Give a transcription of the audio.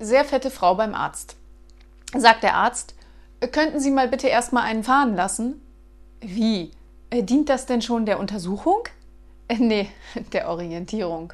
sehr fette Frau beim Arzt. Sagt der Arzt, könnten Sie mal bitte erstmal einen fahren lassen? Wie? Äh, dient das denn schon der Untersuchung? Äh, nee, der Orientierung.